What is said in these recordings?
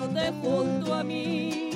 Teniéndote junto a mí.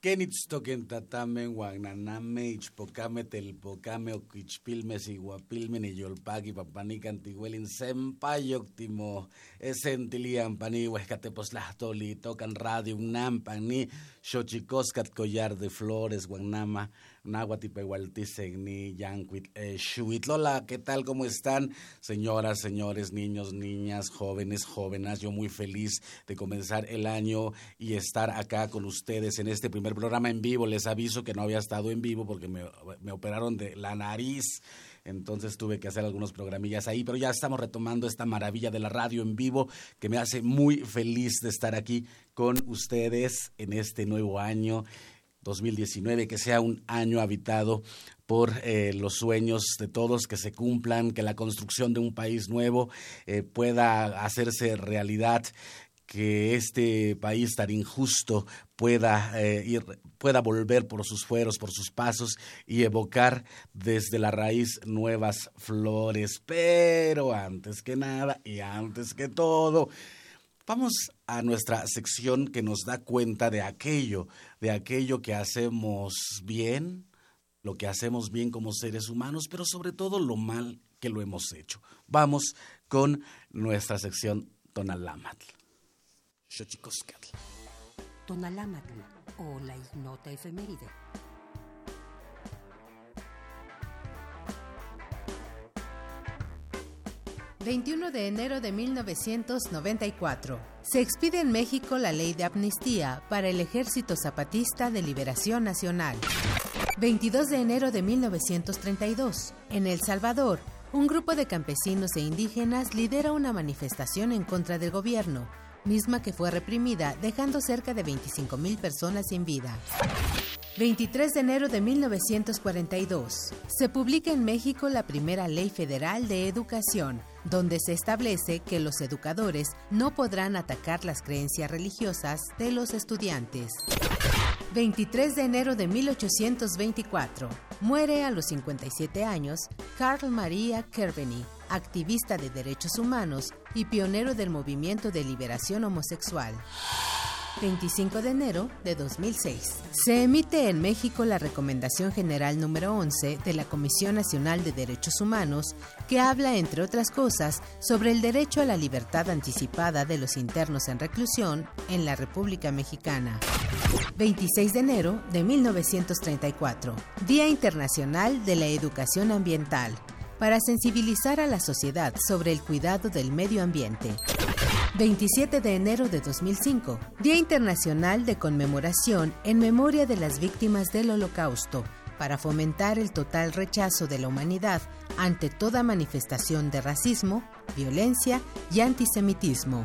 Kenitstoken tatamen, guagnaname, ichpocame, telpocame, oquichpilme, siguapilme, niyolpaqui, papanican, tihuelin, sempayoctimo, esentilian, pani, huescateposlahtoli, tocan radio, unam, pani, xochicoscat, collar de flores, guanama, Nahuatipehualtisegni, Yanquit, eh, Xuitlola, ¿qué tal? ¿Cómo están? Señoras, señores, niños, niñas, jóvenes, jóvenes, yo muy feliz de comenzar el año y estar acá con ustedes en este primer programa en vivo. Les aviso que no había estado en vivo porque me operaron de la nariz entonces tuve que hacer algunos programillas ahí, pero ya estamos retomando esta maravilla de la radio en vivo que me hace muy feliz de estar aquí con ustedes en este nuevo año 2019, que sea un año habitado por eh, los sueños de todos, que se cumplan, que la construcción de un país nuevo eh, pueda hacerse realidad, que este país tan injusto pueda eh, ir, pueda volver por sus fueros, por sus pasos y evocar desde la raíz nuevas flores. Pero antes que nada y antes que todo, Vamos a nuestra sección que nos da cuenta de aquello, de aquello que hacemos bien, lo que hacemos bien como seres humanos, pero sobre todo lo mal que lo hemos hecho. Vamos con nuestra sección Tonalámatl. Xochicoscatl. Tonalámatl o la ignota efeméride. 21 de enero de 1994. Se expide en México la ley de amnistía para el Ejército Zapatista de Liberación Nacional. 22 de enero de 1932. En El Salvador, un grupo de campesinos e indígenas lidera una manifestación en contra del gobierno, misma que fue reprimida, dejando cerca de 25.000 personas sin vida. 23 de enero de 1942. Se publica en México la primera Ley Federal de Educación, donde se establece que los educadores no podrán atacar las creencias religiosas de los estudiantes. 23 de enero de 1824. Muere a los 57 años Carl Maria Kerbeny, activista de derechos humanos y pionero del movimiento de liberación homosexual. 25 de enero de 2006. Se emite en México la Recomendación General número 11 de la Comisión Nacional de Derechos Humanos, que habla, entre otras cosas, sobre el derecho a la libertad anticipada de los internos en reclusión en la República Mexicana. 26 de enero de 1934. Día Internacional de la Educación Ambiental para sensibilizar a la sociedad sobre el cuidado del medio ambiente. 27 de enero de 2005, Día Internacional de Conmemoración en memoria de las víctimas del Holocausto, para fomentar el total rechazo de la humanidad ante toda manifestación de racismo, violencia y antisemitismo.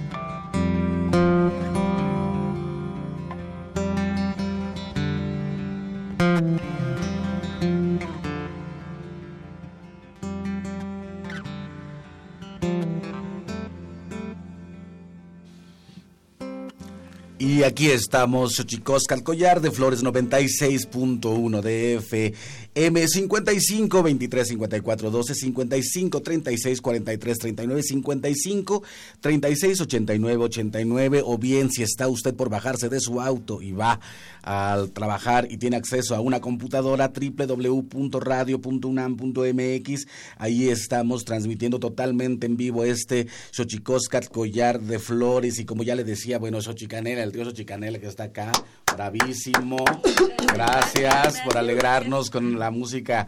Aquí estamos, chicos, Calcollar de Flores 96.1 de FM 55 23 54 12 55 36 43 39 55 36 89 89 o bien si está usted por bajarse de su auto y va al trabajar y tiene acceso a una computadora www.radio.unam.mx ahí estamos transmitiendo totalmente en vivo este Xochicoscat Collar de Flores y como ya le decía, bueno, Xochicanela, el tío Chicanela que está acá, bravísimo. Gracias por alegrarnos con la música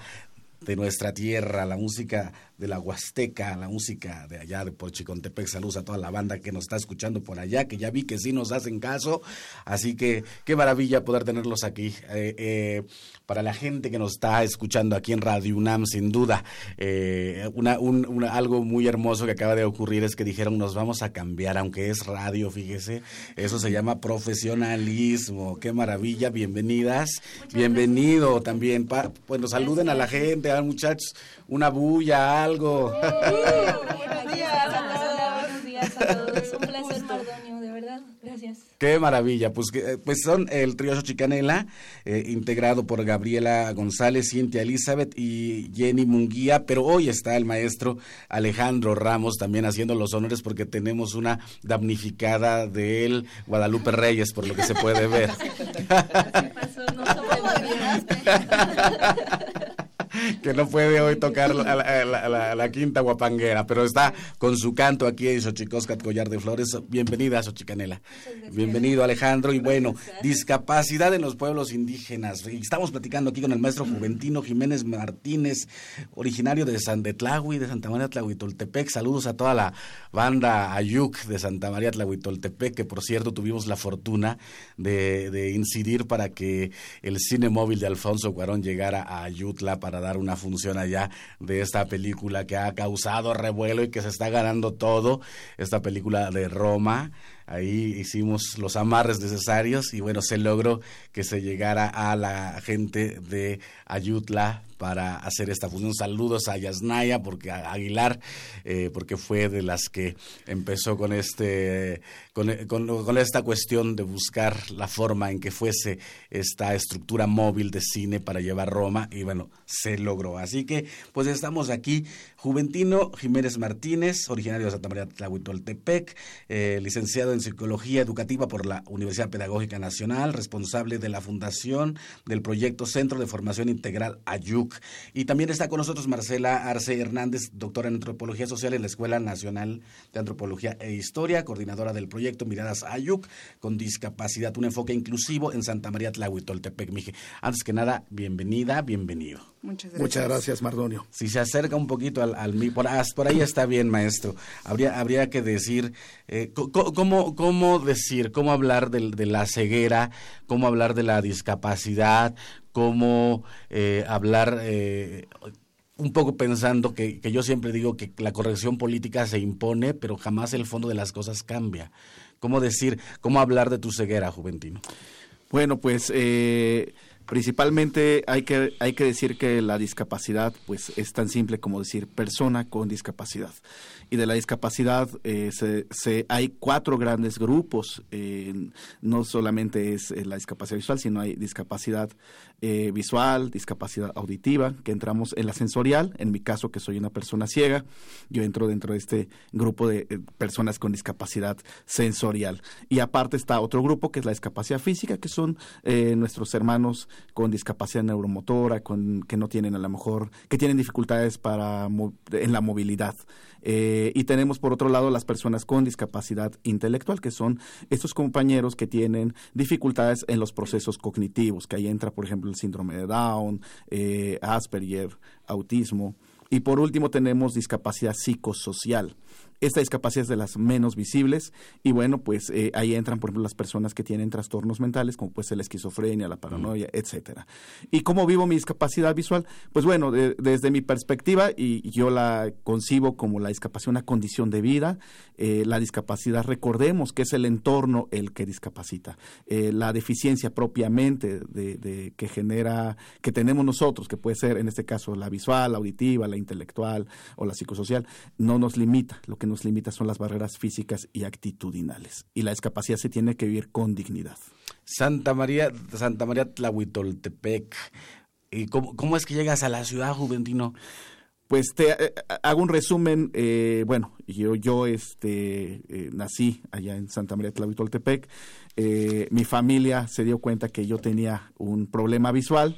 de nuestra tierra, la música de la Huasteca, la música de allá de Porchicontepec. Saludos a toda la banda que nos está escuchando por allá, que ya vi que sí nos hacen caso. Así que qué maravilla poder tenerlos aquí. Eh, eh, para la gente que nos está escuchando aquí en Radio UNAM, sin duda, eh, una, un, algo muy hermoso que acaba de ocurrir es que dijeron nos vamos a cambiar, aunque es radio, fíjese. Eso se llama profesionalismo. Qué maravilla, bienvenidas. Bienvenido también. bueno, saluden a la gente, a muchachos, una bulla, algo. buenos días Buenos días a todos. Un placer, Mardonio, de verdad. Gracias. Qué maravilla. Pues, eh, pues son el trío Chicanela, eh, integrado por Gabriela González, Cintia Elizabeth y Jenny Munguía. Pero hoy está el maestro Alejandro Ramos también haciendo los honores porque tenemos una damnificada de él, Guadalupe Reyes, por lo que se puede ver. pasó? No que no puede hoy tocar la, quinta guapanguera, pero está con su canto aquí en Xochicoscat Collar de Flores. Bienvenida, Xochicanela. Bienvenido, Alejandro. Y bueno, discapacidad en los pueblos indígenas. Estamos platicando aquí con el maestro Juventino Jiménez Martínez, originario de San de de Santa María Tlahuitoltepec. Saludos a toda la banda Ayuc de Santa María Tlahuitoltepec, que por cierto tuvimos la fortuna de, de incidir para que el cine móvil de Alfonso Cuarón llegara a Ayutla para dar una función allá de esta película que ha causado revuelo y que se está ganando todo, esta película de Roma. Ahí hicimos los amarres necesarios y bueno, se logró que se llegara a la gente de Ayutla para hacer esta función. Saludos a Yasnaya, porque a Aguilar, eh, porque fue de las que empezó con este, con, esta cuestión de buscar la forma en que fuese esta estructura móvil de cine para llevar Roma y bueno, se logró. Así que pues estamos aquí. Juventino Jiménez Martínez, originario de Santa María Tlahuitoltepec, eh, licenciado en Psicología Educativa por la Universidad Pedagógica Nacional, responsable de la fundación del proyecto Centro de Formación Integral AYUC y también está con nosotros Marcela Arce Hernández, doctora en Antropología Social en la Escuela Nacional de Antropología e Historia, coordinadora del proyecto Miradas Ayuc, con discapacidad, un enfoque inclusivo en Santa María Tlahuitoltepec, Mije. Antes que nada, bienvenida, bienvenido. Muchas gracias. Muchas gracias, Mardonio. Si se acerca un poquito al, al por, por, ahí está bien, maestro. Habría, habría que decir, eh, ¿cómo, ¿cómo decir, cómo hablar de, de, la ceguera, cómo hablar de la discapacidad, cómo eh, hablar... Eh, un poco pensando que, que, yo siempre digo que la corrección política se impone, pero jamás el fondo de las cosas cambia. ¿Cómo decir, cómo hablar de tu ceguera, Juventino? Bueno, pues eh, principalmente hay que, hay que decir que la discapacidad pues es tan simple como decir persona con discapacidad y de la discapacidad se, hay cuatro grandes grupos. No solamente es la discapacidad visual, sino hay discapacidad visual, discapacidad auditiva, que entramos en la sensorial. En mi caso, que soy una persona ciega, yo entro dentro de este grupo de personas con discapacidad sensorial. Y aparte está otro grupo que es la discapacidad física, que son nuestros hermanos con discapacidad neuromotora, con, que no tienen a lo mejor, que tienen dificultades para en la movilidad. Eh, y tenemos por otro lado las personas con discapacidad intelectual, que son estos compañeros que tienen dificultades en los procesos cognitivos, que ahí entra, por ejemplo, síndrome de Down, eh, Asperger, autismo. Y por último tenemos discapacidad psicosocial. Esta discapacidad es de las menos visibles y bueno, pues eh, ahí entran, por ejemplo, las personas que tienen trastornos mentales, como puede ser la esquizofrenia, la paranoia, etcétera. ¿Y cómo vivo mi discapacidad visual? Pues bueno, desde mi perspectiva, y yo la concibo como la discapacidad una condición de vida, eh, la discapacidad, recordemos que es el entorno el que discapacita. Eh, la deficiencia propiamente de, que genera, que tenemos nosotros, que puede ser en este caso la visual, la auditiva, la intelectual o la psicosocial, no nos limita. Lo que nos limita son las barreras físicas y actitudinales. Y la discapacidad se tiene que vivir con dignidad. Santa María, Santa María Tlahuitoltepec. ¿Y cómo, es que llegas a la ciudad, Juventino? Pues te eh, hago un resumen. Eh, bueno, yo, yo este, eh, nací allá en Santa María Tlahuitoltepec. mi familia se dio cuenta que yo tenía un problema visual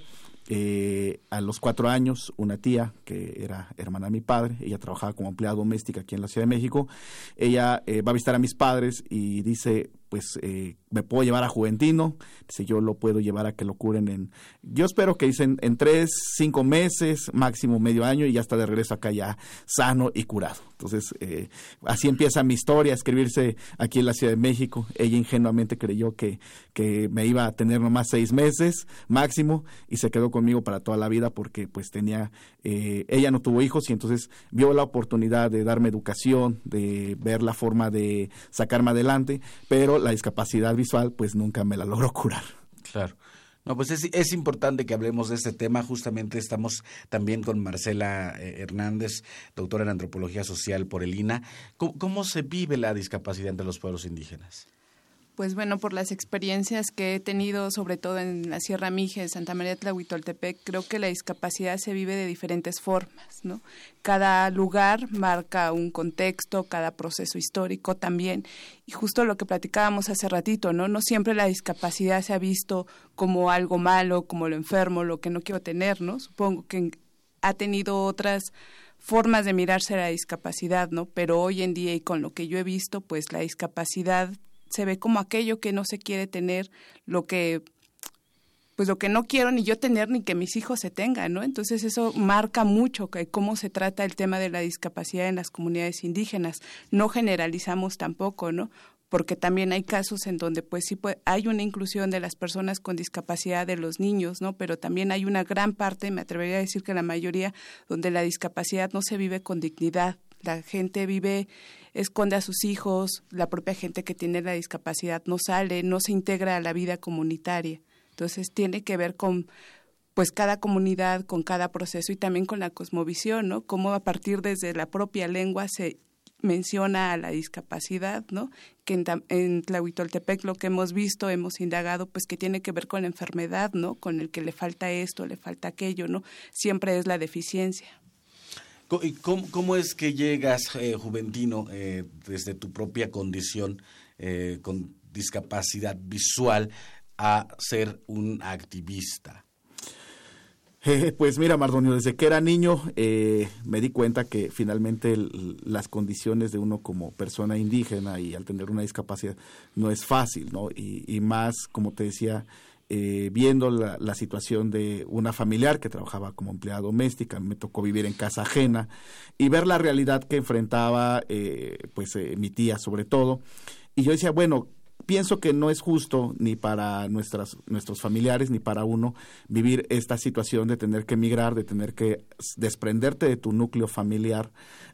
eh, a los cuatro años, una tía que era hermana de mi padre, ella trabajaba como empleada doméstica aquí en la Ciudad de México, ella eh, va a visitar a mis padres y dice, pues eh, me puedo llevar a Juventino, dice yo lo puedo llevar a que lo curen en, yo espero que dicen en tres, cinco meses, máximo medio año y ya está de regreso acá ya sano y curado. Entonces, eh, así empieza mi historia, escribirse aquí en la Ciudad de México. Ella ingenuamente creyó que, que me iba a tener nomás seis meses máximo y se quedó conmigo para toda la vida porque pues tenía, eh, ella no tuvo hijos y entonces vio la oportunidad de darme educación, de ver la forma de sacarme adelante, pero la discapacidad visual pues nunca me la logró curar. Claro. No, pues es, es, importante que hablemos de este tema. Justamente estamos también con Marcela eh, Hernández, doctora en antropología social por el INA. ¿Cómo, se vive la discapacidad entre los pueblos indígenas? Pues bueno, por las experiencias que he tenido, sobre todo en la Sierra Mije, Santa María Tlahuitoltepec, creo que la discapacidad se vive de diferentes formas, ¿no? Cada lugar marca un contexto, cada proceso histórico también. Y justo lo que platicábamos hace ratito, ¿no? No siempre la discapacidad se ha visto como algo malo, como lo enfermo, lo que no quiero tener, ¿no? Supongo que ha tenido otras formas de mirarse la discapacidad, ¿no? Pero hoy en día y con lo que yo he visto, pues la discapacidad se ve como aquello que no se quiere tener, lo que pues lo que no quiero ni yo tener ni que mis hijos se tengan, ¿no? Entonces eso marca mucho que cómo se trata el tema de la discapacidad en las comunidades indígenas. No generalizamos tampoco, ¿no? Porque también hay casos en donde pues sí hay una inclusión de las personas con discapacidad de los niños, ¿no? Pero también hay una gran parte, me atrevería a decir que la mayoría, donde la discapacidad no se vive con dignidad. La gente vive esconde a sus hijos, la propia gente que tiene la discapacidad no sale, no se integra a la vida comunitaria. Entonces tiene que ver con pues cada comunidad, con cada proceso y también con la cosmovisión, ¿no? Cómo a partir desde la propia lengua se menciona a la discapacidad, ¿no? Que en, en Tlahuitoltepec lo que hemos visto, hemos indagado, pues que tiene que ver con la enfermedad, ¿no? Con el que le falta esto, le falta aquello, ¿no? Siempre es la deficiencia. ¿Cómo, es que llegas, eh, Juventino, eh, desde tu propia condición eh, con discapacidad visual a ser un activista? pues mira, Mardonio, desde que era niño me di cuenta que finalmente las condiciones de uno como persona indígena y al tener una discapacidad no es fácil, ¿no? Y, y más, como te decía, eh, viendo la, situación de una familiar que trabajaba como empleada doméstica, me tocó vivir en casa ajena y ver la realidad que enfrentaba eh, pues eh, mi tía sobre todo. Y yo decía, bueno, pienso que no es justo ni para nuestras, nuestros familiares ni para uno vivir esta situación de tener que emigrar, de tener que desprenderte de tu núcleo familiar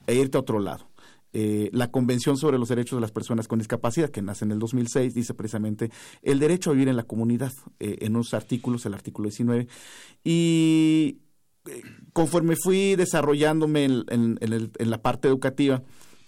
e irte a otro lado. Eh, la Convención sobre los Derechos de las Personas con Discapacidad, que nace en el 2006, dice precisamente el derecho a vivir en la comunidad, eh, en unos artículos, el artículo 19. Y eh, conforme fui desarrollándome en, en la parte educativa,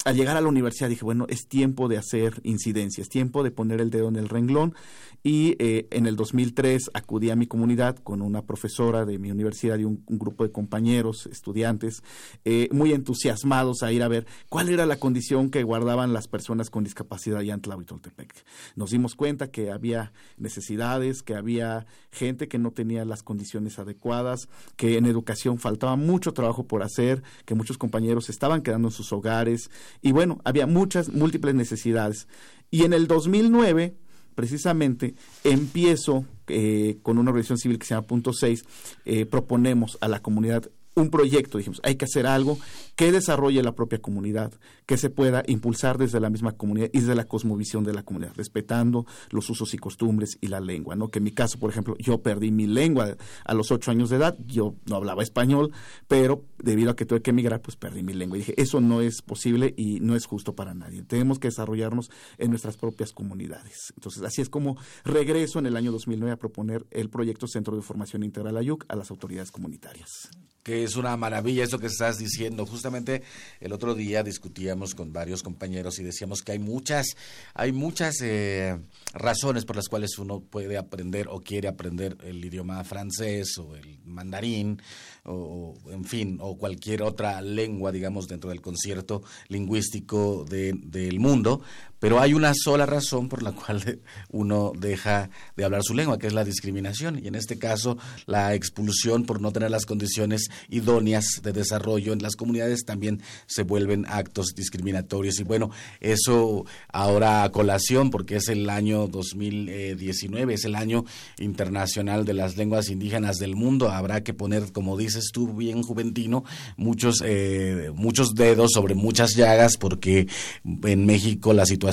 al llegar a la universidad dije, bueno, es tiempo de hacer incidencias, tiempo de poner el dedo en el renglón y eh, en el 2003 acudí a mi comunidad con una profesora de mi universidad y un, grupo de compañeros, estudiantes, eh, muy entusiasmados a ir a ver cuál era la condición que guardaban las personas con discapacidad allá en Tlahuitoltepec. Nos dimos cuenta que había necesidades, que había gente que no tenía las condiciones adecuadas, que en educación faltaba mucho trabajo por hacer, que muchos compañeros estaban quedando en sus hogares y bueno, había muchas, múltiples necesidades. Y en el 2009 precisamente empiezo eh, con una organización civil que se llama Punto 6, eh, proponemos a la comunidad un proyecto, dijimos, hay que hacer algo que desarrolle la propia comunidad, que se pueda impulsar desde la misma comunidad y desde la cosmovisión de la comunidad, respetando los usos y costumbres y la lengua, ¿no? Que en mi caso, por ejemplo, yo perdí mi lengua a los ocho años de edad, yo no hablaba español, pero debido a que tuve que emigrar, pues perdí mi lengua. Y dije, eso no es posible y no es justo para nadie. Tenemos que desarrollarnos en nuestras propias comunidades. Entonces, así es como regreso en el año 2009 a proponer el proyecto Centro de Formación Integral AYUC a las autoridades comunitarias que es una maravilla eso que estás diciendo. Justamente el otro día discutíamos con varios compañeros y decíamos que hay muchas, hay muchas eh, razones por las cuales uno puede aprender o quiere aprender el idioma francés o el mandarín o, en fin, o cualquier otra lengua, digamos, dentro del concierto lingüístico del mundo, pero hay una sola razón por la cual uno deja de hablar su lengua, que es la discriminación, y en este caso la expulsión por no tener las condiciones idóneas de desarrollo en las comunidades también se vuelven actos discriminatorios. Y bueno, eso ahora a colación, porque es el año 2019, es el año internacional de las lenguas indígenas del mundo, habrá que poner, como dices tú bien juventino, muchos, eh, muchos dedos sobre muchas llagas, porque en México la situación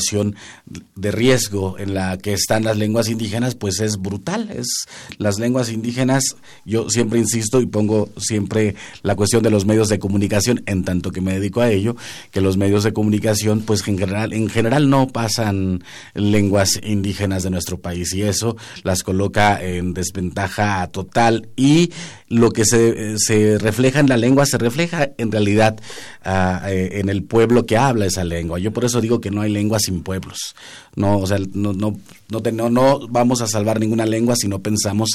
de riesgo en la que están las lenguas indígenas, pues es brutal. Es las lenguas indígenas, yo siempre insisto y pongo siempre la cuestión de los medios de comunicación, en tanto que me dedico a ello, que los medios de comunicación, pues en general, en general no pasan lenguas indígenas de nuestro país y eso las coloca en desventaja total y lo que se, se refleja en la lengua se refleja en realidad ah, eh, en el pueblo que habla esa lengua. Yo por eso digo que no hay lenguas sin pueblos. No, o sea, no, no, no, no vamos a salvar ninguna lengua si no pensamos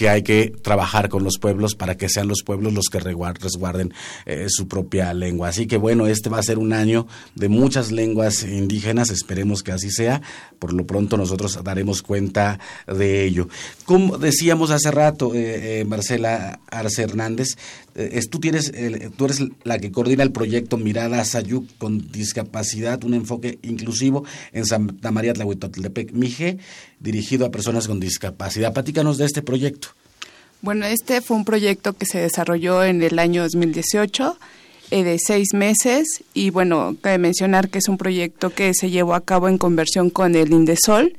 que hay que trabajar con los pueblos para que sean los pueblos los que resguarden eh, su propia lengua. Así que bueno, este va a ser un año de muchas lenguas indígenas, esperemos que así sea, por lo pronto nosotros daremos cuenta de ello. Como decíamos hace rato, eh, eh, Marcela Arce Hernández, tú, tienes, tú eres la que coordina el proyecto Mirada Sayuc con discapacidad, un enfoque inclusivo en Santa María Tlahuitotepec, Mije, dirigido a personas con discapacidad. Platícanos de este proyecto. Bueno, este fue un proyecto que se desarrolló en el año 2018 eh, de seis meses y bueno, cabe mencionar que es un proyecto que se llevó a cabo en conversión con el Indesol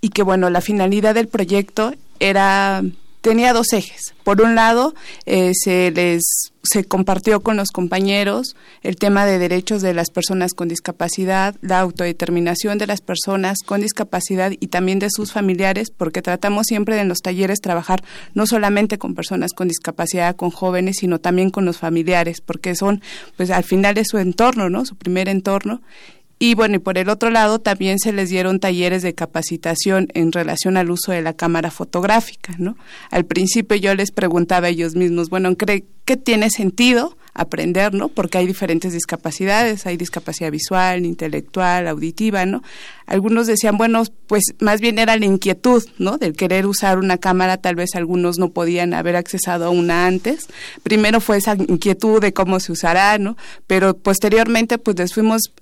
y que bueno, la finalidad del proyecto era tenía dos ejes. Por un lado, eh, se les se compartió con los compañeros el tema de derechos de las personas con discapacidad, la autodeterminación de las personas con discapacidad y también de sus familiares, porque tratamos siempre en los talleres trabajar no solamente con personas con discapacidad, con jóvenes, sino también con los familiares, porque son, pues al final de su entorno, ¿no? Su primer entorno y bueno, y por el otro lado también se les dieron talleres de capacitación en relación al uso de la cámara fotográfica, ¿no? Al principio yo les preguntaba a ellos mismos, bueno, ¿cree que tiene sentido aprender, ¿no? Porque hay diferentes discapacidades, hay discapacidad visual, intelectual, auditiva, ¿no? Algunos decían, bueno, pues más bien era la inquietud, ¿no? Del querer usar una cámara, tal vez algunos no podían haber accesado a una antes. Primero fue esa inquietud de cómo se usará, ¿no? Pero posteriormente pues les fuimos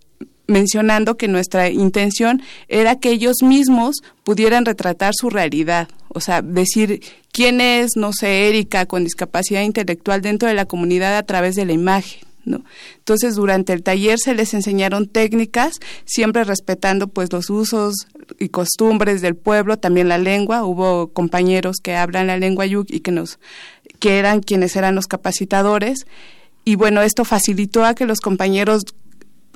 mencionando que nuestra intención era que ellos mismos pudieran retratar su realidad, o sea, decir quién es, no sé, Erika con discapacidad intelectual dentro de la comunidad a través de la imagen. ¿No? Entonces, durante el taller se les enseñaron técnicas, siempre respetando pues los usos y costumbres del pueblo, también la lengua. Hubo compañeros que hablan la lengua yuk y que nos que eran quienes eran los capacitadores y bueno, esto facilitó a que los compañeros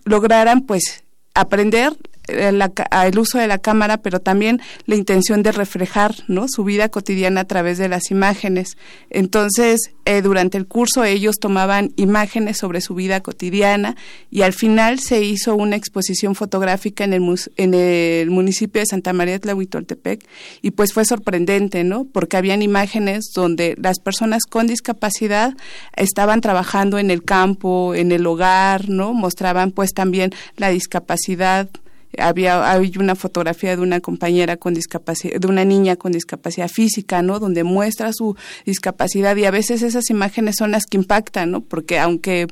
lograran pues aprender el uso de la cámara, pero también la intención de reflejar su vida cotidiana a través de las imágenes. Entonces, eh, durante el curso ellos tomaban imágenes sobre su vida cotidiana y al final se hizo una exposición fotográfica en el, en el municipio de Santa María de Tlahuitoltepec y pues fue sorprendente, ¿no? Porque habían imágenes donde las personas con discapacidad estaban trabajando en el campo, en el hogar, ¿no? Mostraban pues también la discapacidad había, había una fotografía de una compañera con discapacidad, de una niña con discapacidad física, ¿no? Donde muestra su discapacidad y a veces esas imágenes son las que impactan, ¿no? Porque aunque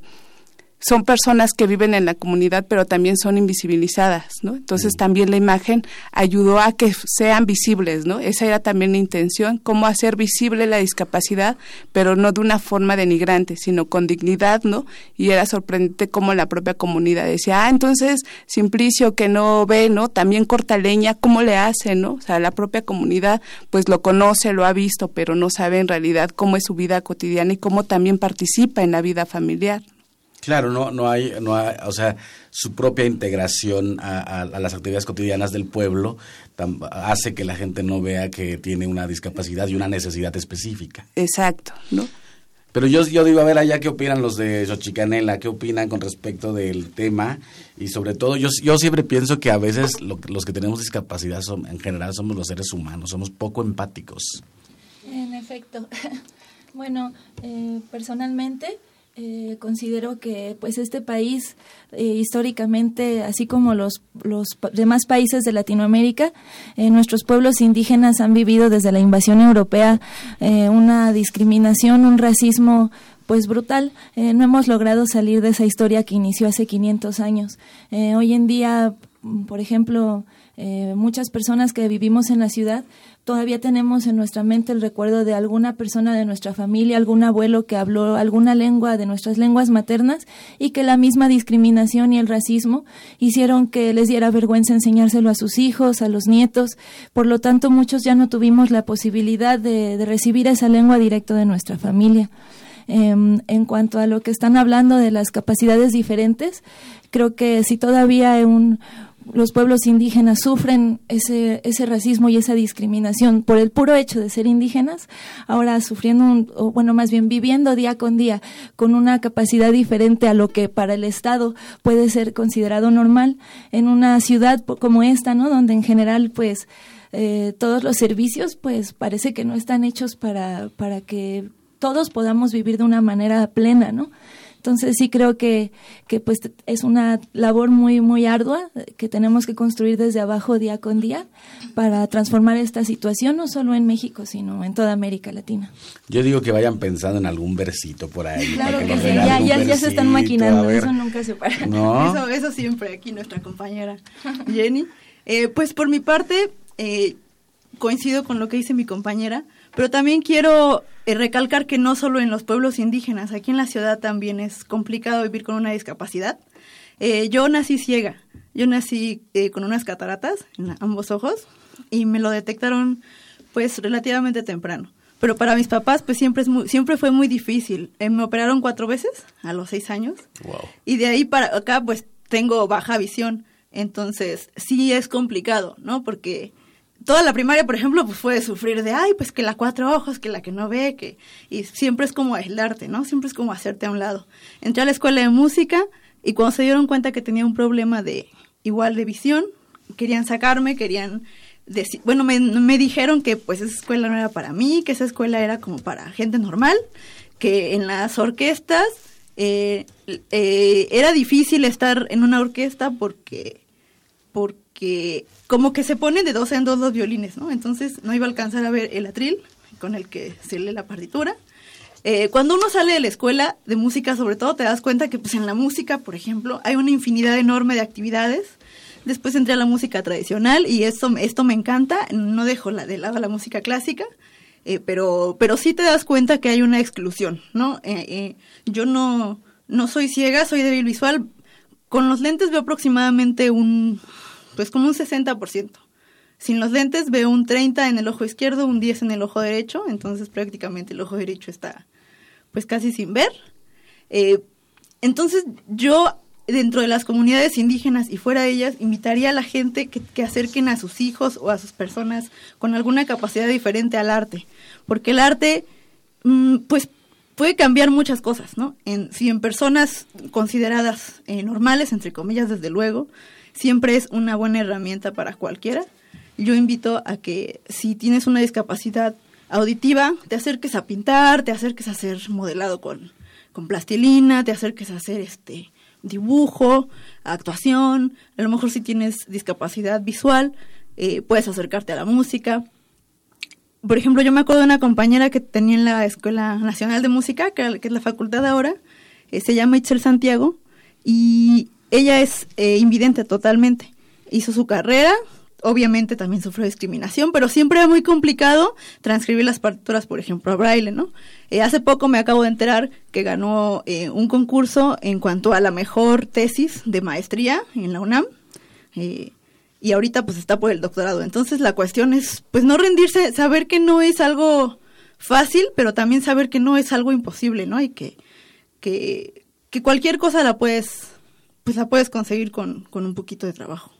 son personas que viven en la comunidad, pero también son invisibilizadas, ¿no? Entonces también la imagen ayudó a que sean visibles, ¿no? Esa era también la intención, cómo hacer visible la discapacidad, pero no de una forma denigrante, sino con dignidad, ¿no? Y era sorprendente cómo la propia comunidad decía, ah, entonces Simplicio que no ve, ¿no? También corta leña, ¿cómo le hace, ¿no? O sea, la propia comunidad pues lo conoce, lo ha visto, pero no sabe en realidad cómo es su vida cotidiana y cómo también participa en la vida familiar. Claro, no, no hay, no o sea, su propia integración a, las actividades cotidianas del pueblo hace que la gente no vea que tiene una discapacidad y una necesidad específica. Exacto, ¿no? Pero yo, yo digo, a ver allá qué opinan los de Xochicanela, qué opinan con respecto del tema y sobre todo yo, yo siempre pienso que a veces los que tenemos discapacidad son, en general somos los seres humanos, somos poco empáticos. En efecto. bueno, eh, personalmente eh, considero que pues este país eh, históricamente así como los los demás países de Latinoamérica eh, nuestros pueblos indígenas han vivido desde la invasión europea una discriminación un racismo pues brutal. No hemos logrado salir de esa historia que inició hace 500 años. Hoy en día por ejemplo muchas personas que vivimos en la ciudad todavía tenemos en nuestra mente el recuerdo de alguna persona de nuestra familia, algún abuelo que habló alguna lengua de nuestras lenguas maternas y que la misma discriminación y el racismo hicieron que les diera vergüenza enseñárselo a sus hijos, a los nietos. Por lo tanto, muchos ya no tuvimos la posibilidad de, recibir esa lengua directo de nuestra familia. Em, en cuanto a lo que están hablando de las capacidades diferentes, creo que si todavía hay un, los pueblos indígenas sufren ese, ese racismo y esa discriminación por el puro hecho de ser indígenas, ahora sufriendo, o bueno, más bien viviendo día con día con una capacidad diferente a lo que para el Estado puede ser considerado normal en una ciudad como esta, ¿no? Donde en general, pues, eh, todos los servicios, pues, parece que no están hechos para, para que todos podamos vivir de una manera plena, ¿no? Entonces sí creo que, que pues es una labor muy, muy ardua que tenemos que construir desde abajo día con día para transformar esta situación, no solo en México, sino en toda América Latina. Yo digo que vayan pensando en algún versito por ahí. Claro que, sí, ya, ya, se están maquinando, eso nunca se para. Eso, eso siempre, aquí nuestra compañera Jenny. Eh, pues por mi parte, eh, coincido con lo que dice mi compañera, pero también quiero eh, recalcar que no solo en los pueblos indígenas, aquí en la ciudad también es complicado vivir con una discapacidad. Eh, yo nací ciega, yo nací eh, con unas cataratas en ambos ojos y me lo detectaron pues relativamente temprano. Pero para mis papás pues siempre, es muy, siempre fue muy difícil. me operaron cuatro veces a los seis años y de ahí para acá pues tengo baja visión. Entonces sí es complicado, ¿no? Porque toda la primaria, por ejemplo, pues fue sufrir de, ay, pues que la cuatro ojos, que la que no ve, que... Y siempre es como aislarte, ¿no? Siempre es como hacerte a un lado. Entré a la escuela de música y cuando se dieron cuenta que tenía un problema de igual de visión, querían sacarme, querían... Decir, bueno, me, me dijeron que pues esa escuela no era para mí, que esa escuela era como para gente normal, que en las orquestas eh, eh, era difícil estar en una orquesta porque, porque como que se ponen de dos en dos los violines, ¿no? Entonces no iba a alcanzar a ver el atril con el que se lee la partitura. eh, cuando uno sale de la escuela de música, sobre todo, te das cuenta que pues en la música, por ejemplo, hay una infinidad enorme de actividades. Después entré a la música tradicional y esto, esto me encanta. No dejo la, de lado la música clásica, eh, pero, pero sí te das cuenta que hay una exclusión, ¿no? Eh, yo no, no soy ciega, soy débil visual. Con los lentes veo aproximadamente un, pues como un 60%. Sin los lentes veo un 30 en el ojo izquierdo, un 10 en el ojo derecho, entonces prácticamente el ojo derecho está pues casi sin ver. Eh, entonces yo dentro de las comunidades indígenas y fuera de ellas invitaría a la gente que, acerquen a sus hijos o a sus personas con alguna capacidad diferente al arte, porque el arte mm, pues puede cambiar muchas cosas, ¿no? En, si en personas consideradas eh, normales, entre comillas, desde luego, siempre es una buena herramienta para cualquiera yo invito a que si tienes una discapacidad auditiva, te acerques a pintar, te acerques a hacer modelado con, con plastilina, te acerques a hacer este dibujo, actuación, a lo mejor si tienes discapacidad visual, eh, puedes acercarte a la música. Por ejemplo, yo me acuerdo de una compañera que tenía en la Escuela Nacional de Música, que, es la facultad ahora, eh, se llama Itzel Santiago, y ella es eh, invidente totalmente. Hizo su carrera, obviamente también sufrió discriminación, pero siempre era muy complicado transcribir las partituras, por ejemplo, a braille, ¿no? Eh, hace poco me acabo de enterar que ganó eh, un concurso en cuanto a la mejor tesis de maestría en la UNAM. Eh, y ahorita pues está por el doctorado. Entonces la cuestión es pues no rendirse, saber que no es algo fácil, pero también saber que no es algo imposible, ¿no? Y que, que, que cualquier cosa la puedes, pues la puedes conseguir con, con un poquito de trabajo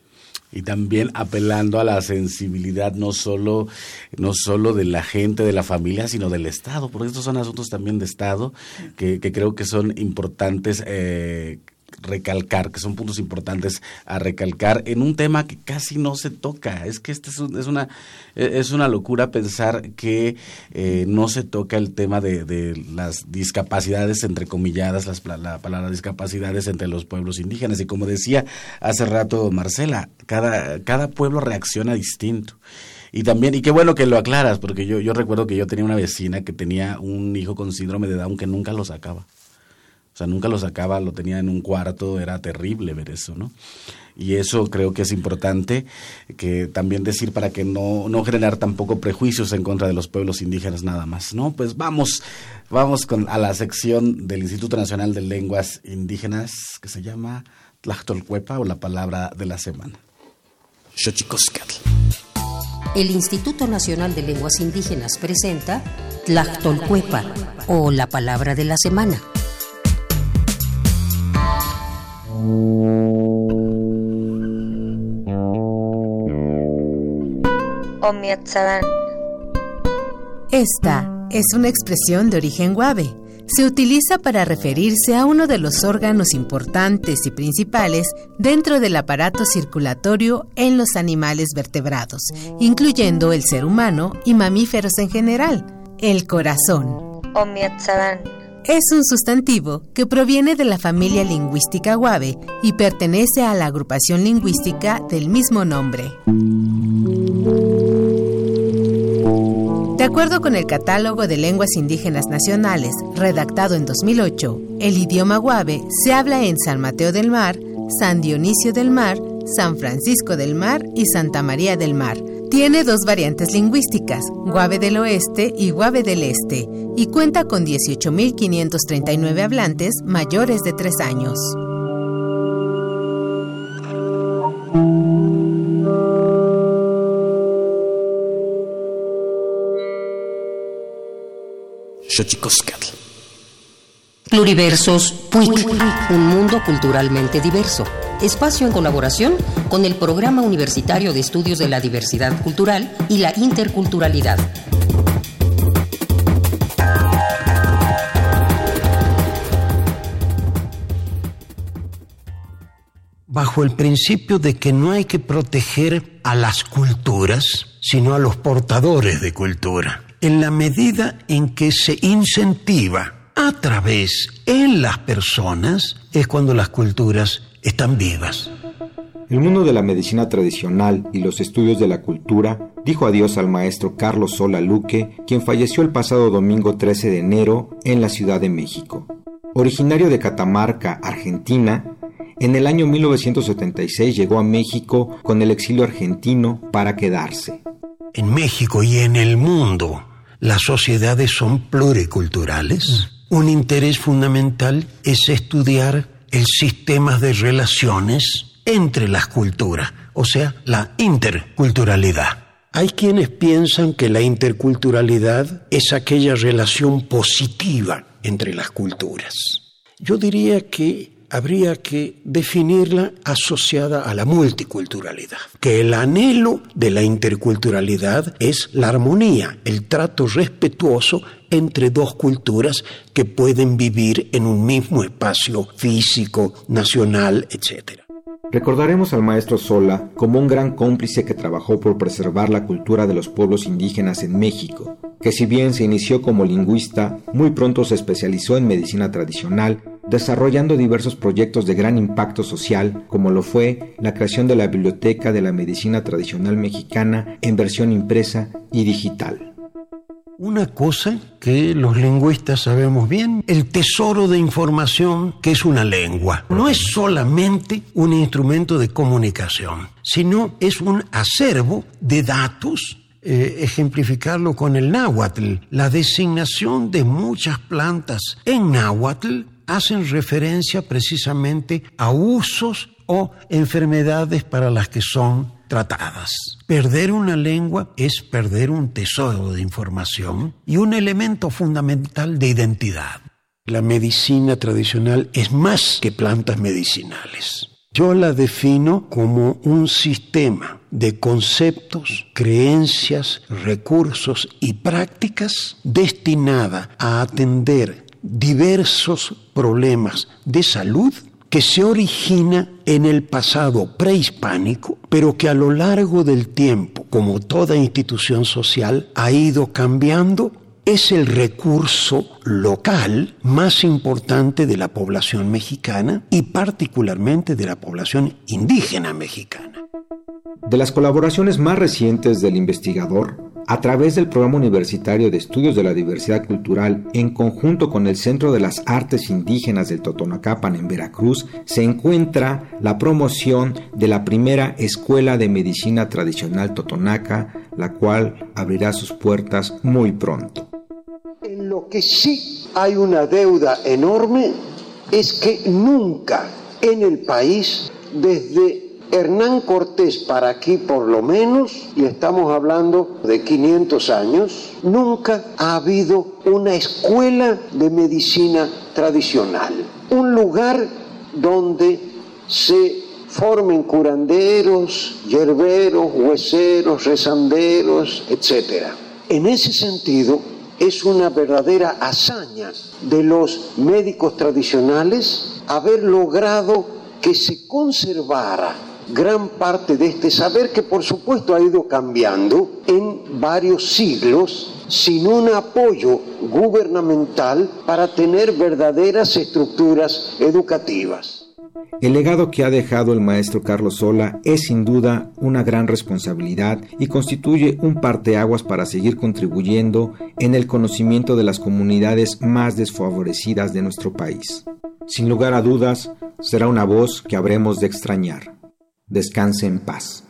y también apelando a la sensibilidad no solo no solo de la gente de la familia sino del estado porque estos son asuntos también de estado que, que creo que son importantes eh, recalcar, que son puntos importantes a recalcar en un tema que casi no se toca. Es que este es, una es una locura pensar que eh, no se toca el tema de, las discapacidades entrecomilladas, las, la palabra discapacidades entre los pueblos indígenas. Y como decía hace rato Marcela, cada, cada pueblo reacciona distinto. Y también, y qué bueno que lo aclaras, porque yo, yo recuerdo que yo tenía una vecina que tenía un hijo con síndrome de Down que nunca lo sacaba. O sea, nunca lo sacaba, lo tenía en un cuarto, era terrible ver eso, ¿no? Y eso creo que es importante que también decir para que no, no generar tampoco prejuicios en contra de los pueblos indígenas nada más, ¿no? Pues vamos, vamos con, a la sección del Instituto Nacional de Lenguas Indígenas que se llama Tlachtolcuepa o la palabra de la semana. El Instituto Nacional de Lenguas Indígenas presenta Tlachtolcuepa o la palabra de la semana. Esta es una expresión de origen guave. Se utiliza para referirse a uno de los órganos importantes y principales dentro del aparato circulatorio en los animales vertebrados, incluyendo el ser humano y mamíferos en general, el corazón. Es un sustantivo que proviene de la familia lingüística guave y pertenece a la agrupación lingüística del mismo nombre. De acuerdo con el Catálogo de Lenguas Indígenas Nacionales, redactado en 2008, el idioma guave se habla en San Mateo del Mar, San Dionisio del Mar, San Francisco del Mar y Santa María del Mar, tiene dos variantes lingüísticas, Guave del Oeste y Guave del Este, y cuenta con 18.539 hablantes mayores de 3 años. Pluriversos PUIC, un mundo culturalmente diverso. Espacio en colaboración con el Programa Universitario de Estudios de la Diversidad Cultural y la Interculturalidad. Bajo el principio de que no hay que proteger a las culturas, sino a los portadores de cultura. En la medida en que se incentiva a través en las personas es cuando las culturas están vivas. El mundo de la medicina tradicional y los estudios de la cultura dijo adiós al maestro Carlos Sola Luque, quien falleció el pasado domingo 13 de enero en la Ciudad de México. Originario de Catamarca, Argentina, en el año 1976 llegó a México con el exilio argentino para quedarse. En México y en el mundo, las sociedades son pluriculturales. Un interés fundamental es estudiar el sistema de relaciones entre las culturas, o sea, la interculturalidad. Hay quienes piensan que la interculturalidad es aquella relación positiva entre las culturas. Yo diría que habría que definirla asociada a la multiculturalidad, que el anhelo de la interculturalidad es la armonía, el trato respetuoso entre dos culturas que pueden vivir en un mismo espacio físico, nacional, etc. Recordaremos al maestro Sola como un gran cómplice que trabajó por preservar la cultura de los pueblos indígenas en México, que si bien se inició como lingüista, muy pronto se especializó en medicina tradicional, desarrollando diversos proyectos de gran impacto social, como lo fue la creación de la Biblioteca de la Medicina Tradicional Mexicana en versión impresa y digital. Una cosa que los lingüistas sabemos bien, el tesoro de información que es una lengua. No es solamente un instrumento de comunicación, sino es un acervo de datos eh, ejemplificarlo con el náhuatl. La designación de muchas plantas en náhuatl hacen referencia precisamente a usos o enfermedades para las que son tratadas. Perder una lengua es perder un tesoro de información y un elemento fundamental de identidad. La medicina tradicional es más que plantas medicinales. Yo la defino como un sistema de conceptos, creencias, recursos y prácticas destinada a atender diversos problemas de salud que se origina en el pasado prehispánico, pero que a lo largo del tiempo, como toda institución social, ha ido cambiando, es el recurso local más importante de la población mexicana y particularmente de la población indígena mexicana. De las colaboraciones más recientes del investigador, a través del Programa Universitario de Estudios de la Diversidad Cultural, en conjunto con el Centro de las Artes Indígenas del Totonacapan en Veracruz, se encuentra la promoción de la primera Escuela de Medicina Tradicional Totonaca, la cual abrirá sus puertas muy pronto. En lo que sí hay una deuda enorme es que nunca en el país, desde Hernán Cortés para aquí por lo menos, y estamos hablando de 500 años, nunca ha habido una escuela de medicina tradicional, un lugar donde se formen curanderos, yerberos, hueseros, rezanderos, etc. En ese sentido, es una verdadera hazaña de los médicos tradicionales haber logrado que se conservara gran parte de este saber que por supuesto ha ido cambiando en varios siglos sin un apoyo gubernamental para tener verdaderas estructuras educativas. El legado que ha dejado el maestro Carlos Sola es sin duda una gran responsabilidad y constituye un parteaguas para seguir contribuyendo en el conocimiento de las comunidades más desfavorecidas de nuestro país. Sin lugar a dudas, será una voz que habremos de extrañar. Descanse en paz.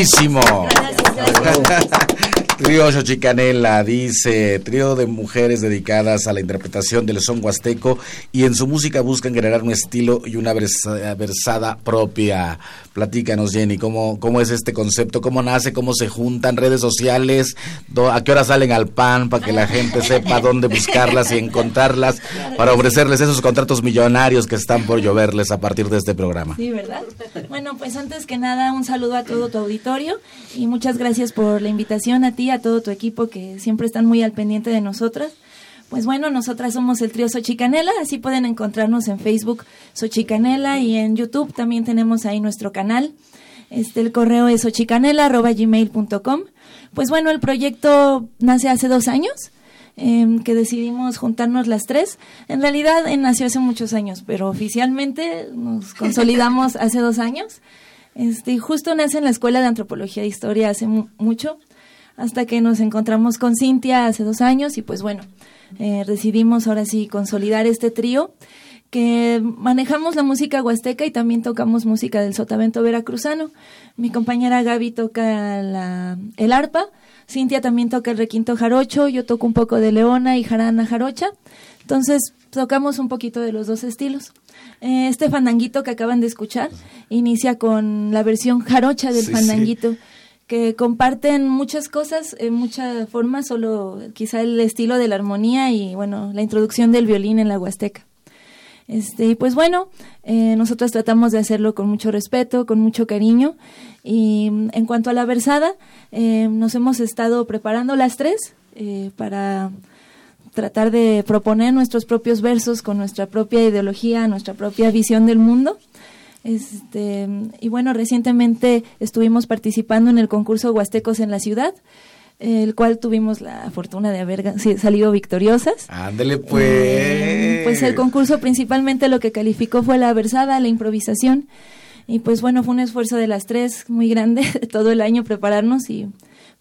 Bravísimo. Trío Xochicanela dice, trío de mujeres dedicadas a la interpretación del son huasteco y en su música buscan generar un estilo y una versada propia. Platícanos, Jenny, ¿cómo, cómo es este concepto? ¿Cómo nace? ¿Cómo se juntan? ¿Redes sociales? ¿A qué hora salen al pan para que la gente sepa dónde buscarlas y encontrarlas para ofrecerles esos contratos millonarios que están por lloverles a partir de este programa? Sí, ¿verdad? Bueno, pues antes que nada, un saludo a todo tu auditorio y muchas gracias por la invitación a ti, a todo tu equipo que siempre están muy al pendiente de nosotras. Pues bueno, nosotras somos el trío Xochicanela, así pueden encontrarnos en Facebook Xochicanela y en YouTube también tenemos ahí nuestro canal. Este, el correo es xochicanela.gmail.com. Pues bueno, el proyecto nace hace dos años, em, que decidimos juntarnos las tres. En realidad eh, nació hace muchos años, pero oficialmente nos consolidamos hace dos años. Este, justo nace en la Escuela de Antropología e Historia hace mucho, hasta que nos encontramos con Cintia hace dos años y pues bueno, eh, decidimos ahora sí consolidar este trío que manejamos la música huasteca y también tocamos música del sotavento veracruzano. Mi compañera Gaby toca la, el arpa, Cintia también toca el requinto jarocho, yo toco un poco de leona y jarana jarocha. Entonces tocamos un poquito de los dos estilos. Eh, este fandanguito que acaban de escuchar inicia con la versión jarocha del fandanguito que comparten muchas cosas en muchas formas, solo quizá el estilo de la armonía y bueno, la introducción del violín en la Huasteca. Este, pues bueno, eh, nosotros tratamos de hacerlo con mucho respeto, con mucho cariño. Y en cuanto a la versada, eh, nos hemos estado preparando las tres eh, para tratar de proponer nuestros propios versos con nuestra propia ideología, nuestra propia visión del mundo. Este, y bueno, recientemente estuvimos participando en el concurso Huastecos en la ciudad, el cual tuvimos la fortuna de haber salido victoriosas. Ándele pues. Eh, pues el concurso principalmente lo que calificó fue la versada, la improvisación. Y pues bueno, fue un esfuerzo de las tres muy grande todo el año prepararnos y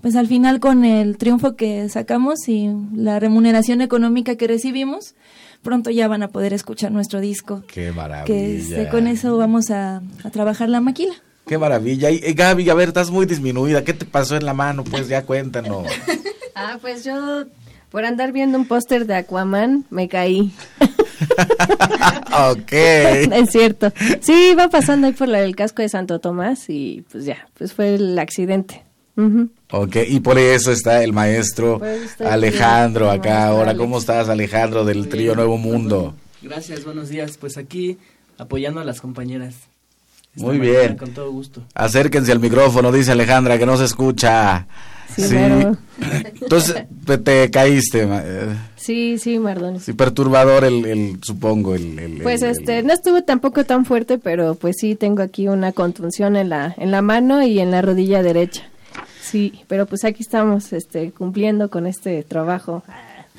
pues al final con el triunfo que sacamos y la remuneración económica que recibimos, pronto ya van a poder escuchar nuestro disco. Qué maravilla. Que este, con eso vamos a, trabajar la maquila. Qué maravilla. Y, Gaby, a ver, estás muy disminuida. ¿Qué te pasó en la mano? Pues ya cuéntanos. ah, pues yo por andar viendo un póster de Aquaman me caí. ok. es cierto. Sí, iba pasando ahí por el casco de Santo Tomás y pues ya, pues fue el accidente. Ok, y por eso está el maestro Alejandro acá ahora. ¿Cómo estás, Alejandro, del trío Nuevo Mundo? Gracias, buenos días. Pues aquí apoyando a las compañeras. Muy bien. Con todo gusto. Acérquense al micrófono, dice Alejandra, que no se escucha. Sí, Entonces, te, caíste. Eh. Sí, sí, Mardón. Sí, perturbador el, el supongo, el, Pues este, no estuvo tampoco tan fuerte, pero pues sí tengo aquí una contunción en la, en la mano y en la rodilla derecha. Sí, pero pues aquí estamos este, cumpliendo con este trabajo.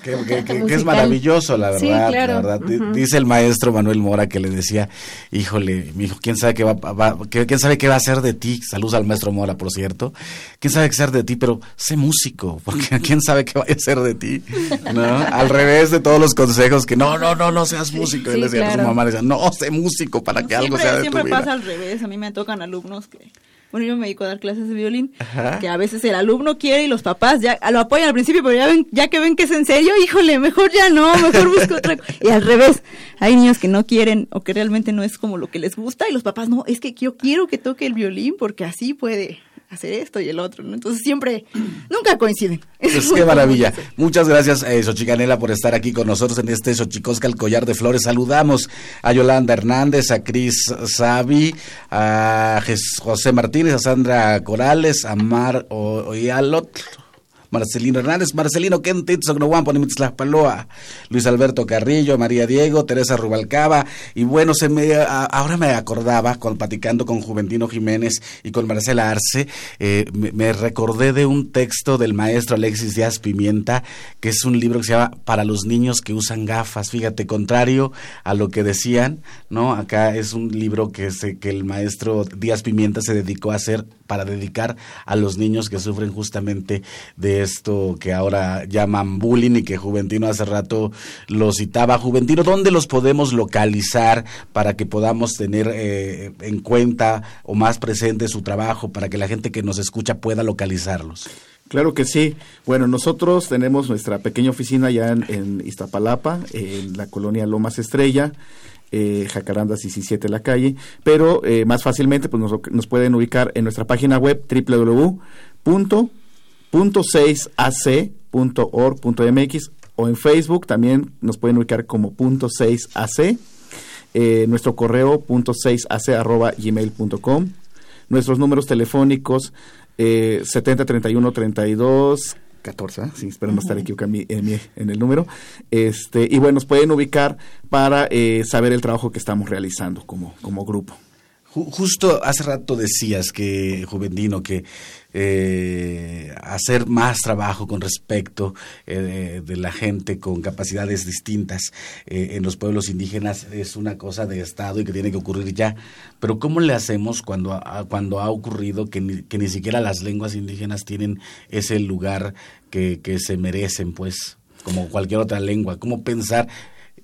Que, es maravilloso, la verdad. verdad. Dice el maestro Manuel Mora que le decía, híjole, mi hijo, ¿quién sabe qué va, quién sabe qué va a hacer de ti? Saludos al maestro Mora, por cierto. ¿Quién sabe qué hacer de ti? Pero sé músico, porque quién sabe qué va a hacer de ti. ¿No? Al revés de todos los consejos que no, no, no, no seas músico. y le decía a su mamá, le decía, no, sé músico para que algo sea de Siempre tu vida. pasa al revés. A mí me tocan alumnos que bueno, yo me dedico a dar clases de violín, que a veces el alumno quiere y los papás ya lo apoyan al principio, pero ya ven, ya que ven que es en serio, híjole, mejor ya no, mejor busco otra cosa. Y al revés, hay niños que no quieren o que realmente no es como lo que les gusta y los papás no, es que yo quiero que toque el violín porque así puede hacer esto y el otro, ¿no? Entonces siempre, nunca coinciden. Pues qué maravilla. Muchas gracias, eh, Xochicanela, por estar aquí con nosotros en este Xochicosca, el collar de flores. Saludamos a Yolanda Hernández, a Cris Savi, a José Martínez, a Sandra Corales, a Mar Oyalot, Marcelino Hernández, Marcelino Paloa, Luis Alberto Carrillo, María Diego, Teresa Rubalcaba, y bueno, se me, ahora me acordaba, platicando con Juventino Jiménez y con Marcela Arce, eh, me, recordé de un texto del maestro Alexis Díaz Pimienta, que es un libro que se llama Para los niños que usan gafas, fíjate, contrario a lo que decían, ¿no? Acá es un libro que, se, que el maestro Díaz Pimienta se dedicó a hacer para dedicar a los niños que sufren justamente de esto que ahora llaman bullying y que Juventino hace rato lo citaba. Juventino, ¿dónde los podemos localizar para que podamos tener eh, en cuenta o más presente su trabajo, para que la gente que nos escucha pueda localizarlos? Claro que sí. Bueno, nosotros tenemos nuestra pequeña oficina ya en, Iztapalapa, en la colonia Lomas Estrella, eh, Jacaranda 17 la calle, pero eh, más fácilmente pues nos, nos, pueden ubicar en nuestra página web www.6ac.org.mx o en Facebook también nos pueden ubicar como punto 6ac, eh, nuestro correo punto 6ac arroba gmail.com, nuestros números telefónicos eh, 70 31 32 14, sí, espero no estar equivocado en, en, el número. Este, y bueno, nos pueden ubicar para eh, saber el trabajo que estamos realizando como, como grupo. Justo hace rato decías que, Juvendino, que eh, hacer más trabajo con respecto eh, de, la gente con capacidades distintas eh, en los pueblos indígenas es una cosa de Estado y que tiene que ocurrir ya. Pero ¿cómo le hacemos cuando, ha, cuando ha ocurrido que ni, que ni siquiera las lenguas indígenas tienen ese lugar que, que se merecen, pues, como cualquier otra lengua? ¿Cómo pensar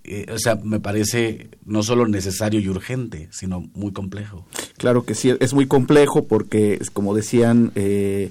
eh, o sea, me parece no solo necesario y urgente, sino muy complejo. Claro que sí, es muy complejo porque, como decían eh,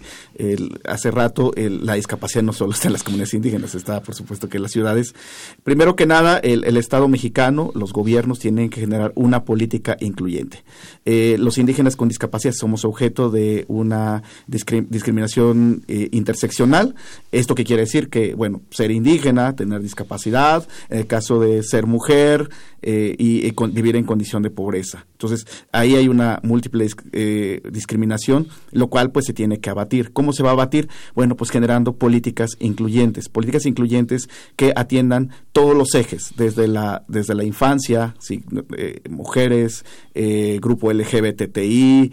hace rato, la discapacidad no solo está en las comunidades indígenas, está por supuesto que en las ciudades. Primero que nada, el, Estado mexicano, los gobiernos tienen que generar una política incluyente. Eh, los indígenas con discapacidad somos objeto de una discriminación interseccional. ¿Esto qué quiere decir? Que, bueno, ser indígena, tener discapacidad, en el caso de ser mujer eh, y, vivir en condición de pobreza. Entonces, ahí hay una múltiple eh, discriminación, lo cual pues se tiene que abatir. ¿Cómo se va a abatir? Bueno, pues generando políticas incluyentes, políticas incluyentes que atiendan todos los ejes, desde la, desde la infancia, eh, mujeres, grupo LGBTI,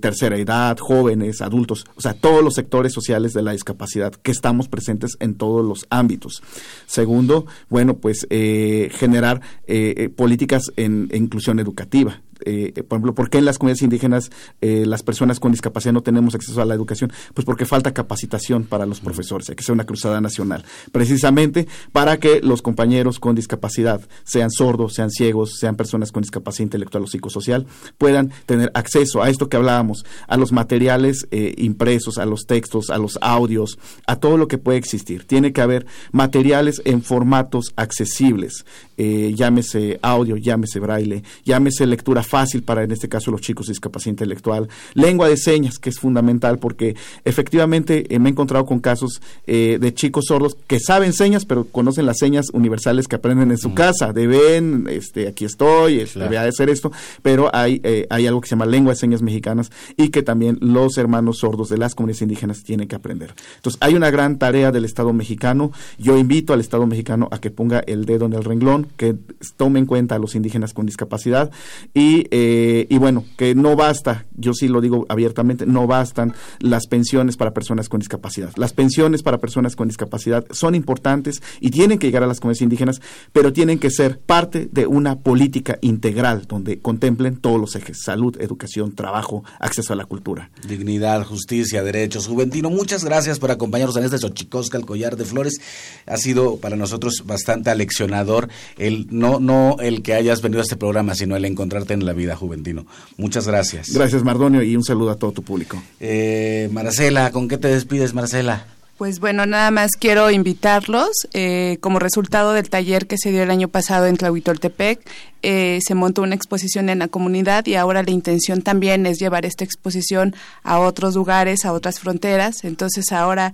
tercera edad, jóvenes, adultos, o sea, todos los sectores sociales de la discapacidad que estamos presentes en todos los ámbitos. Segundo, bueno, pues eh, generar eh, eh, políticas en, inclusión educativa. Eh, por ejemplo, ¿por qué en las comunidades indígenas eh, las personas con discapacidad no tenemos acceso a la educación? Pues porque falta capacitación para los profesores, hay que ser una cruzada nacional, precisamente para que los compañeros con discapacidad, sean sordos, sean ciegos, sean personas con discapacidad intelectual o psicosocial, puedan tener acceso a esto que hablábamos, a los materiales eh, impresos, a los textos, a los audios, a todo lo que puede existir. Tiene que haber materiales en formatos accesibles, llámese audio, llámese braille, llámese lectura fácil para, en este caso, los chicos de discapacidad intelectual. Lengua de señas, que es fundamental porque efectivamente eh, me he encontrado con casos eh, de chicos sordos que saben señas, pero conocen las señas universales que aprenden en su mm. casa. Deben, este, aquí estoy, este, debe hacer esto, pero hay, eh, hay algo que se llama lengua de señas mexicanas y que también los hermanos sordos de las comunidades indígenas tienen que aprender. Entonces, hay una gran tarea del Estado mexicano. Yo invito al Estado mexicano a que ponga el dedo en el renglón, que tome en cuenta a los indígenas con discapacidad y eh, y, bueno, que no basta, yo sí lo digo abiertamente, no bastan las pensiones para personas con discapacidad. Las pensiones para personas con discapacidad son importantes y tienen que llegar a las comunidades indígenas, pero tienen que ser parte de una política integral donde contemplen todos los ejes, salud, educación, trabajo, acceso a la cultura. Dignidad, justicia, derechos. Juventino, muchas gracias por acompañarnos en este Xochicosca, el collar de flores. Ha sido para nosotros bastante aleccionador el no, no el que hayas venido a este programa, sino el encontrarte en la vida, Juventino. Muchas gracias. Gracias, Mardonio, y un saludo a todo tu público. Eh, Marcela, ¿con qué te despides, Marcela? Pues bueno, nada más quiero invitarlos. Eh, como resultado del taller que se dio el año pasado en Tlahuitoltepec, eh, se montó una exposición en la comunidad y ahora la intención también es llevar esta exposición a otros lugares, a otras fronteras. Entonces ahora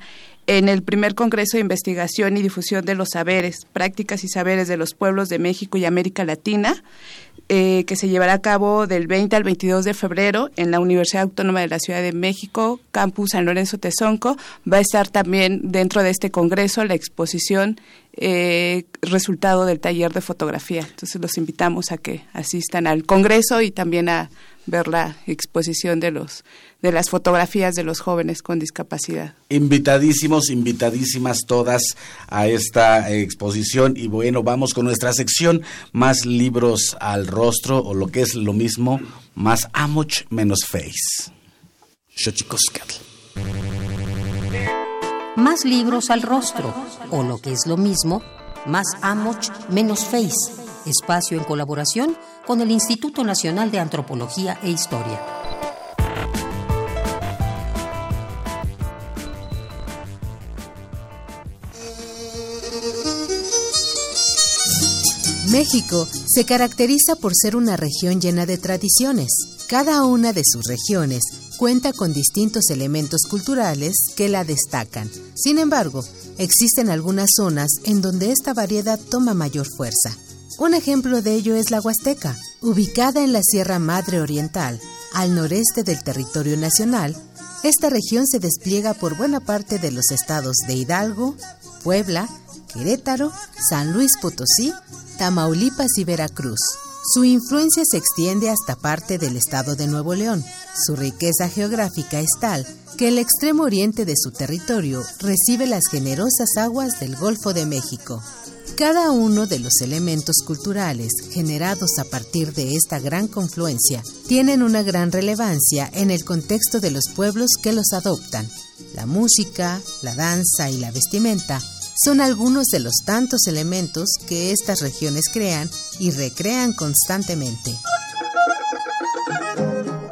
en el primer Congreso de Investigación y Difusión de los Saberes, Prácticas y Saberes de los Pueblos de México y América Latina, eh, que se llevará a cabo del 20 al 22 de febrero en la Universidad Autónoma de la Ciudad de México, Campus San Lorenzo Tezonco. Va a estar también dentro de este congreso la exposición eh, resultado del taller de fotografía. Entonces los invitamos a que asistan al congreso y también a ver la exposición de los de las fotografías de los jóvenes con discapacidad. Invitadísimos, invitadísimas todas a esta exposición y bueno, vamos con nuestra sección más libros al rostro o lo que es lo mismo, más amoch menos face. Más libros al rostro o lo que es lo mismo, más amoch menos face. Espacio en colaboración con el Instituto Nacional de Antropología e Historia. México se caracteriza por ser una región llena de tradiciones. Cada una de sus regiones cuenta con distintos elementos culturales que la destacan. Sin embargo, existen algunas zonas en donde esta variedad toma mayor fuerza. Un ejemplo de ello es la Huasteca, ubicada en la Sierra Madre Oriental, al noreste del territorio nacional. Esta región se despliega por buena parte de los estados de Hidalgo, Puebla, Querétaro, San Luis Potosí, Tamaulipas y Veracruz. Su influencia se extiende hasta parte del estado de Nuevo León. Su riqueza geográfica es tal que el extremo oriente de su territorio recibe las generosas aguas del Golfo de México. Cada uno de los elementos culturales generados a partir de esta gran confluencia tienen una gran relevancia en el contexto de los pueblos que los adoptan. La música, la danza y la vestimenta son algunos de los tantos elementos que estas regiones crean y recrean constantemente.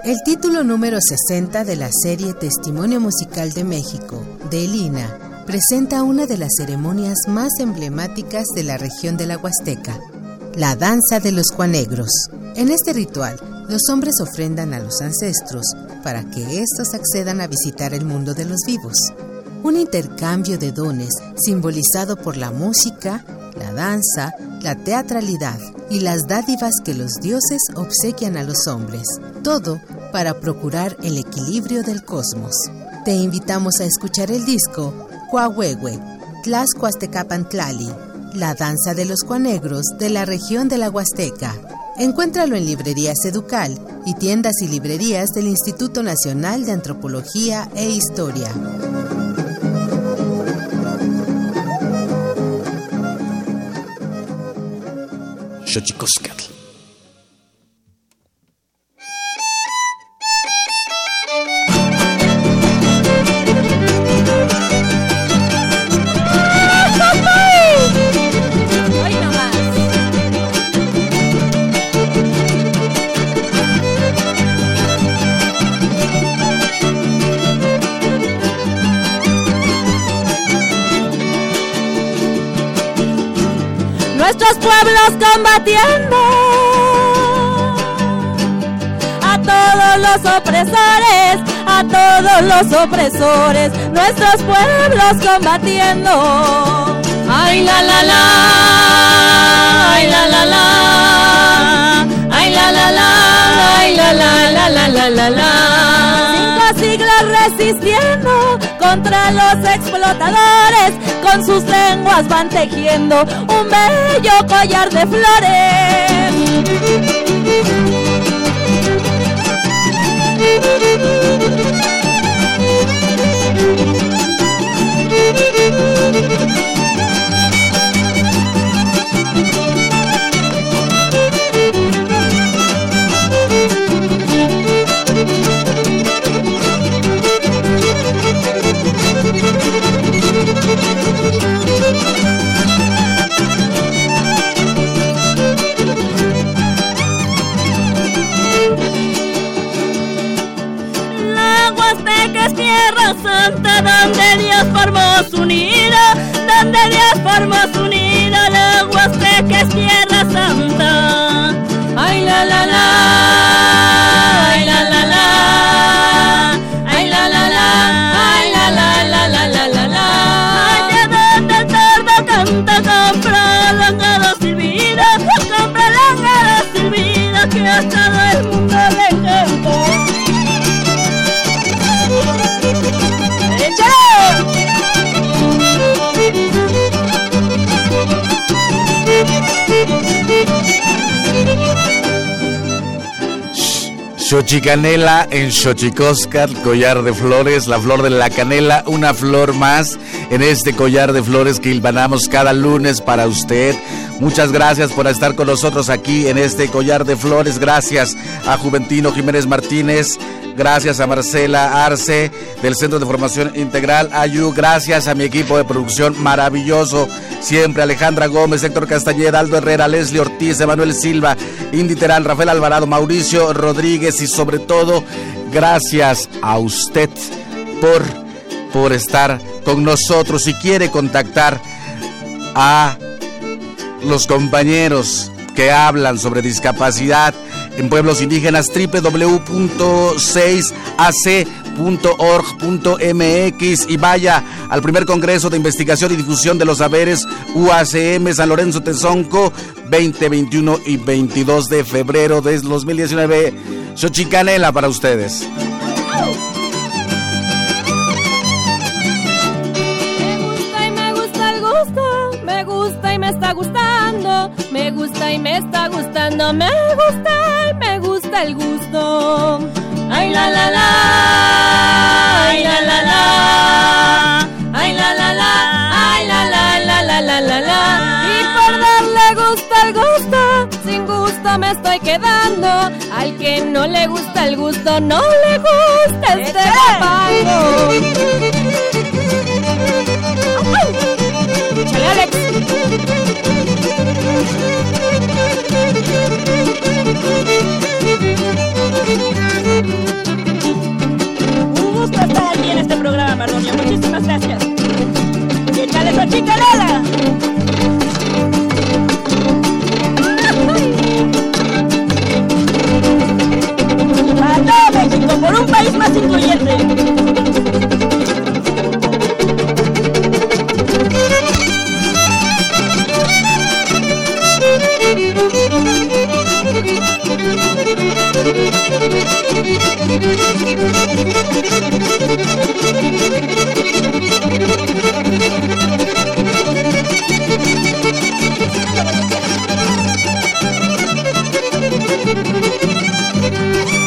El título número 60 de la serie Testimonio Musical de México, de Elina, presenta una de las ceremonias más emblemáticas de la región de la Huasteca, la danza de los Juanegros. En este ritual, los hombres ofrendan a los ancestros para que éstos accedan a visitar el mundo de los vivos un intercambio de dones simbolizado por la música, la danza, la teatralidad y las dádivas que los dioses obsequian a los hombres, todo para procurar el equilibrio del cosmos. Te invitamos a escuchar el disco Coahuehue, Tlaxcuastecapantlali, la danza de los cuanegros de la región de la Huasteca. Encuéntralo en librerías Educal y tiendas y librerías del Instituto Nacional de Antropología e Historia. Xochicoscatl. Combatiendo a todos los opresores, a todos los opresores, nuestros pueblos combatiendo. Ay la la la, ay la la la, ay la la la, ay la la la la la la. Cinco siglos resistiendo contra los explotadores, con sus lenguas van tejiendo un bello collar de flores. Xochicanela en Xochicóscar, collar de flores, la flor de la canela, una flor más en este collar de flores que hilvanamos cada lunes para usted. Muchas gracias por estar con nosotros aquí en este collar de flores. Gracias a Juventino Jiménez Martínez, gracias a Marcela Arce del Centro de Formación Integral Ayu, gracias a mi equipo de producción maravilloso, siempre Alejandra Gómez, Héctor Castañeda, Aldo Herrera, Leslie Ortiz, Emanuel Silva, Indy Terán, Rafael Alvarado, Mauricio Rodríguez y sobre todo gracias a usted por, por estar con nosotros. Si quiere contactar a los compañeros que hablan sobre discapacidad en pueblos indígenas www.6ac.org.mx y vaya al primer Congreso de Investigación y Difusión de los Saberes UACM San Lorenzo Tezonco 20, 21 y 22 de febrero de 2019. Xochicanela para ustedes. me está gustando, me gusta y me está gustando, me gusta y me gusta el gusto. Ay la la la, ay la la la, ay la la la, ay la la la la la la la. Y por darle gusto al gusto, sin gusto me estoy quedando. Al que no le gusta el gusto, no le gusta este pago. ¡Chale, Alex! Este programa, Mardonio. Muchísimas gracias. ¡Échale su chicalera! Para todo México, por un país más incluyente.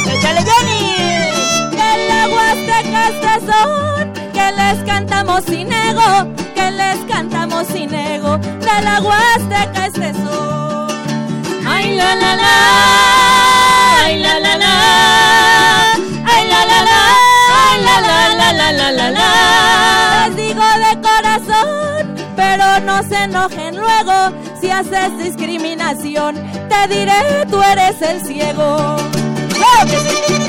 ¡Échale, Jenny! Que este son, que les cantamos sin ego, que les cantamos sin ego, de la Huasteca este son. Ay la la la, haces discriminación. Te diré, tú eres el ciego. ¡Claro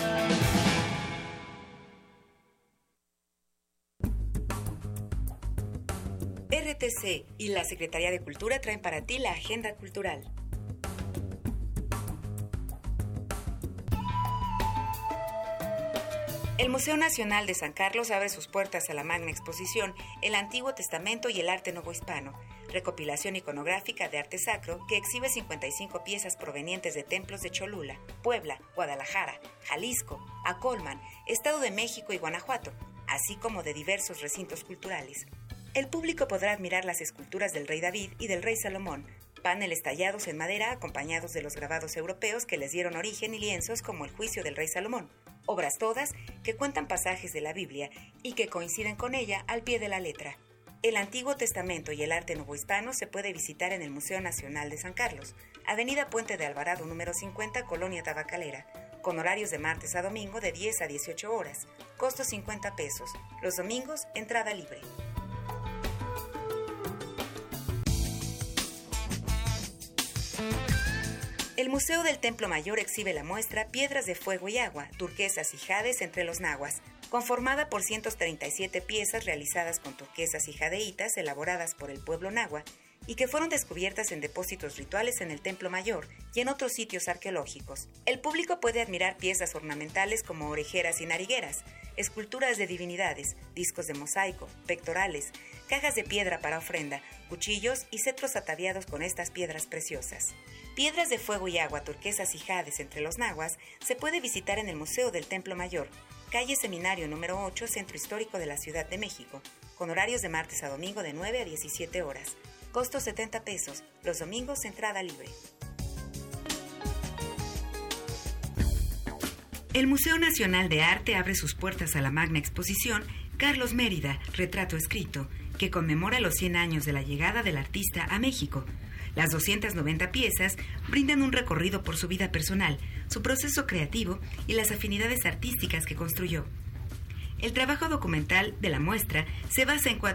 Y la Secretaría de Cultura traen para ti la Agenda Cultural. El Museo Nacional de San Carlos abre sus puertas a la magna exposición El Antiguo Testamento y el Arte Novohispano, recopilación iconográfica de arte sacro que exhibe 55 piezas provenientes de templos de Cholula, Puebla, Guadalajara, Jalisco, Acolman, Estado de México y Guanajuato, así como de diversos recintos culturales. El público podrá admirar las esculturas del rey David y del rey Salomón, paneles tallados en madera acompañados de los grabados europeos que les dieron origen y lienzos como el juicio del rey Salomón, obras todas que cuentan pasajes de la Biblia y que coinciden con ella al pie de la letra. El Antiguo Testamento y el arte novohispano se puede visitar en el Museo Nacional de San Carlos, Avenida Puente de Alvarado número 50, Colonia Tabacalera, con horarios de martes a domingo de 10 a 18 horas, costo 50 pesos, los domingos entrada libre. El Museo del Templo Mayor exhibe la muestra Piedras de Fuego y Agua, turquesas y jades entre los nahuas, conformada por 137 piezas realizadas con turquesas y jadeitas elaboradas por el pueblo nahua y que fueron descubiertas en depósitos rituales en el Templo Mayor y en otros sitios arqueológicos. El público puede admirar piezas ornamentales como orejeras y narigueras, esculturas de divinidades, discos de mosaico, pectorales, cajas de piedra para ofrenda, cuchillos y cetros ataviados con estas piedras preciosas. Piedras de fuego y agua turquesas y jades entre los nahuas se puede visitar en el Museo del Templo Mayor, calle Seminario número 8, Centro Histórico de la Ciudad de México, con horarios de martes a domingo de 9 a 17 horas. Costo 70 pesos, los domingos entrada libre. El Museo Nacional de Arte abre sus puertas a la magna exposición Carlos Mérida, Retrato Escrito, que conmemora los 100 años de la llegada del artista a México. Las 290 piezas brindan un recorrido por su vida personal, su proceso creativo y las afinidades artísticas que construyó. El trabajo documental de la muestra se basa en cuatro